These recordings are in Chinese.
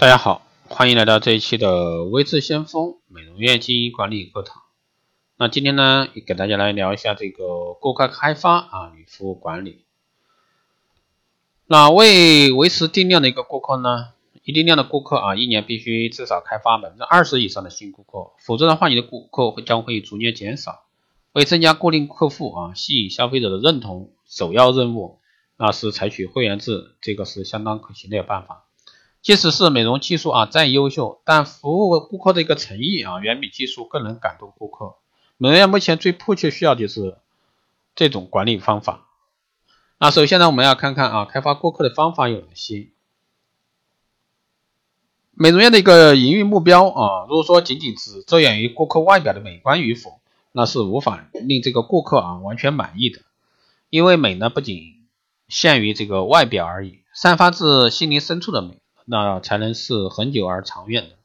大家好，欢迎来到这一期的微智先锋美容院经营管理课堂。那今天呢，也给大家来聊一下这个顾客开发啊与服务管理。那为维持定量的一个顾客呢，一定量的顾客啊，一年必须至少开发百分之二十以上的新顾客，否则的话，你的顾客会将会逐年减少。为增加固定客户啊，吸引消费者的认同，首要任务那是采取会员制，这个是相当可行的办法。即使是美容技术啊再优秀，但服务顾客的一个诚意啊，远比技术更能感动顾客。美容院目前最迫切需要的就是这种管理方法。那首先呢，我们要看看啊，开发顾客的方法有哪些。美容院的一个营运目标啊，如果说仅仅只着眼于顾客外表的美观与否，那是无法令这个顾客啊完全满意的。因为美呢，不仅限于这个外表而已，散发自心灵深处的美。那才能是恒久而长远的。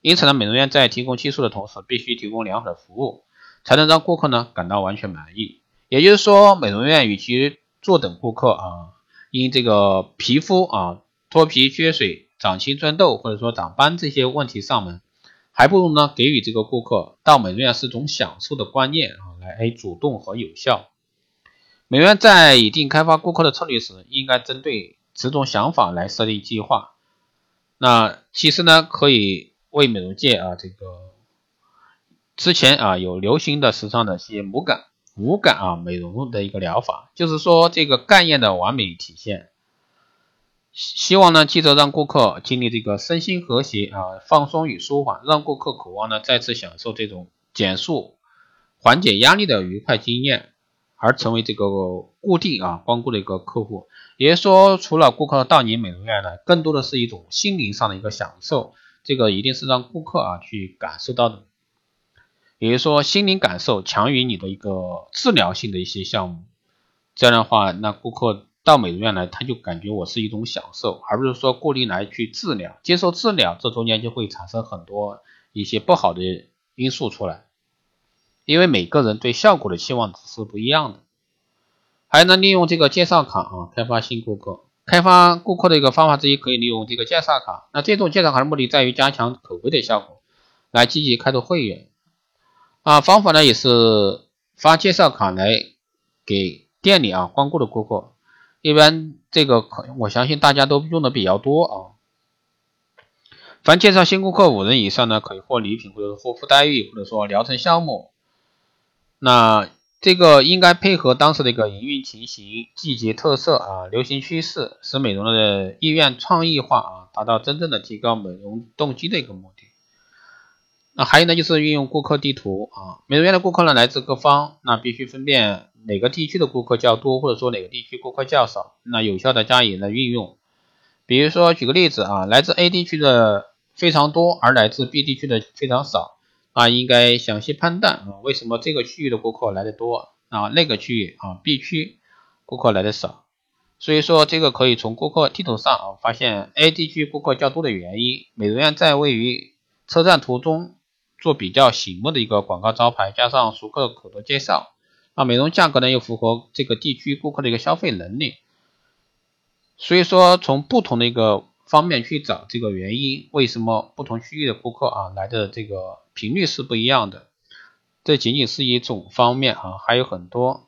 因此呢，美容院在提供技术的同时，必须提供良好的服务，才能让顾客呢感到完全满意。也就是说，美容院与其坐等顾客啊因这个皮肤啊脱皮、缺水、长青春痘或者说长斑这些问题上门，还不如呢给予这个顾客到美容院是种享受的观念啊来主动和有效。美容院在拟定开发顾客的策略时，应该针对此种想法来设立计划。那其实呢，可以为美容界啊，这个之前啊有流行的时尚的一些无感无感啊美容的一个疗法，就是说这个概念的完美体现。希望呢，记着让顾客经历这个身心和谐啊放松与舒缓，让顾客渴望呢再次享受这种减速缓解压力的愉快经验。而成为这个固定啊光顾的一个客户，也就是说，除了顾客到你美容院呢，更多的是一种心灵上的一个享受，这个一定是让顾客啊去感受到的。也就是说，心灵感受强于你的一个治疗性的一些项目。这样的话，那顾客到美容院来，他就感觉我是一种享受，而不是说固定来去治疗、接受治疗，这中间就会产生很多一些不好的因素出来。因为每个人对效果的期望值是不一样的，还能利用这个介绍卡啊，开发新顾客。开发顾客的一个方法之一，可以利用这个介绍卡。那这种介绍卡的目的在于加强口碑的效果，来积极开拓会员。啊，方法呢也是发介绍卡来给店里啊光顾的顾客。一般这个可我相信大家都用的比较多啊。凡介绍新顾客五人以上呢，可以获礼品或者是获附待遇，或者说疗程项目。那这个应该配合当时的一个营运情形、季节特色啊、流行趋势，使美容的意愿创意化啊，达到真正的提高美容动机的一个目的。那还有呢，就是运用顾客地图啊，美容院的顾客呢来自各方，那必须分辨哪个地区的顾客较多，或者说哪个地区顾客较少，那有效的加以了运用。比如说举个例子啊，来自 A 地区的非常多，而来自 B 地区的非常少。啊，应该详细判断啊，为什么这个区域的顾客来的多啊，那个区域啊 B 区顾客来的少？所以说这个可以从顾客地图上啊发现 A 地区顾客较多的原因。美容院在位于车站途中做比较醒目的一个广告招牌，加上熟客口头介绍，啊，美容价格呢又符合这个地区顾客的一个消费能力。所以说从不同的一个方面去找这个原因，为什么不同区域的顾客啊来的这个。频率是不一样的，这仅仅是一种方面啊，还有很多。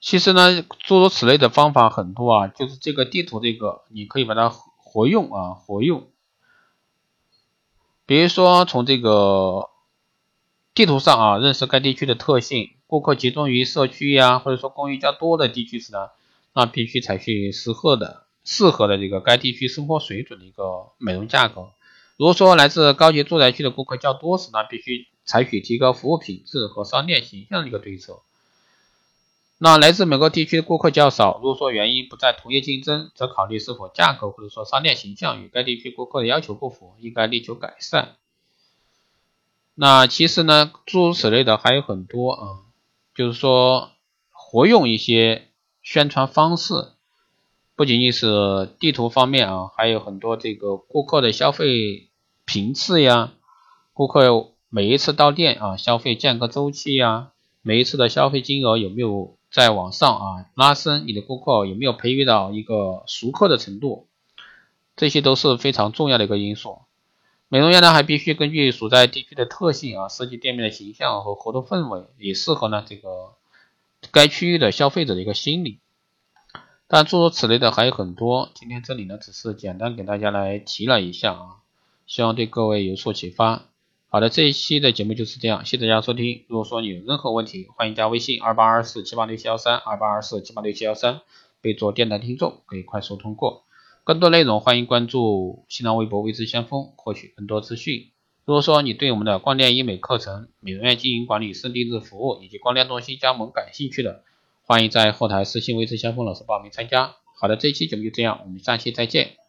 其实呢，诸如此类的方法很多啊，就是这个地图这个，你可以把它活用啊，活用。比如说从这个地图上啊，认识该地区的特性，顾客集中于社区呀，或者说公寓较多的地区时呢，那必须采取适合的。适合的这个该地区生活水准的一个美容价格。如果说来自高级住宅区的顾客较多时，那必须采取提高服务品质和商店形象的一个对策。那来自某个地区的顾客较少，如果说原因不在同业竞争，则考虑是否价格或者说商店形象与该地区顾客的要求不符，应该力求改善。那其实呢，诸如此类的还有很多啊，就是说活用一些宣传方式。不仅仅是地图方面啊，还有很多这个顾客的消费频次呀，顾客每一次到店啊消费间隔周期呀，每一次的消费金额有没有再往上啊拉伸，你的顾客有没有培育到一个熟客的程度，这些都是非常重要的一个因素。美容院呢还必须根据所在地区的特性啊，设计店面的形象和活动氛围，以适合呢这个该区域的消费者的一个心理。但诸如此类的还有很多，今天这里呢只是简单给大家来提了一下啊，希望对各位有所启发。好的，这一期的节目就是这样，谢谢大家收听。如果说你有任何问题，欢迎加微信二八二四七八六七幺三二八二四七八六七幺三，备注电台听众，可以快速通过。更多内容欢迎关注新浪微博“微知先锋”，获取更多资讯。如果说你对我们的光电医美课程、美容院经营管理、师定制服务以及光电中心加盟感兴趣的，欢迎在后台私信“微知先锋”老师报名参加。好的，这一期节目就这样，我们下期再见。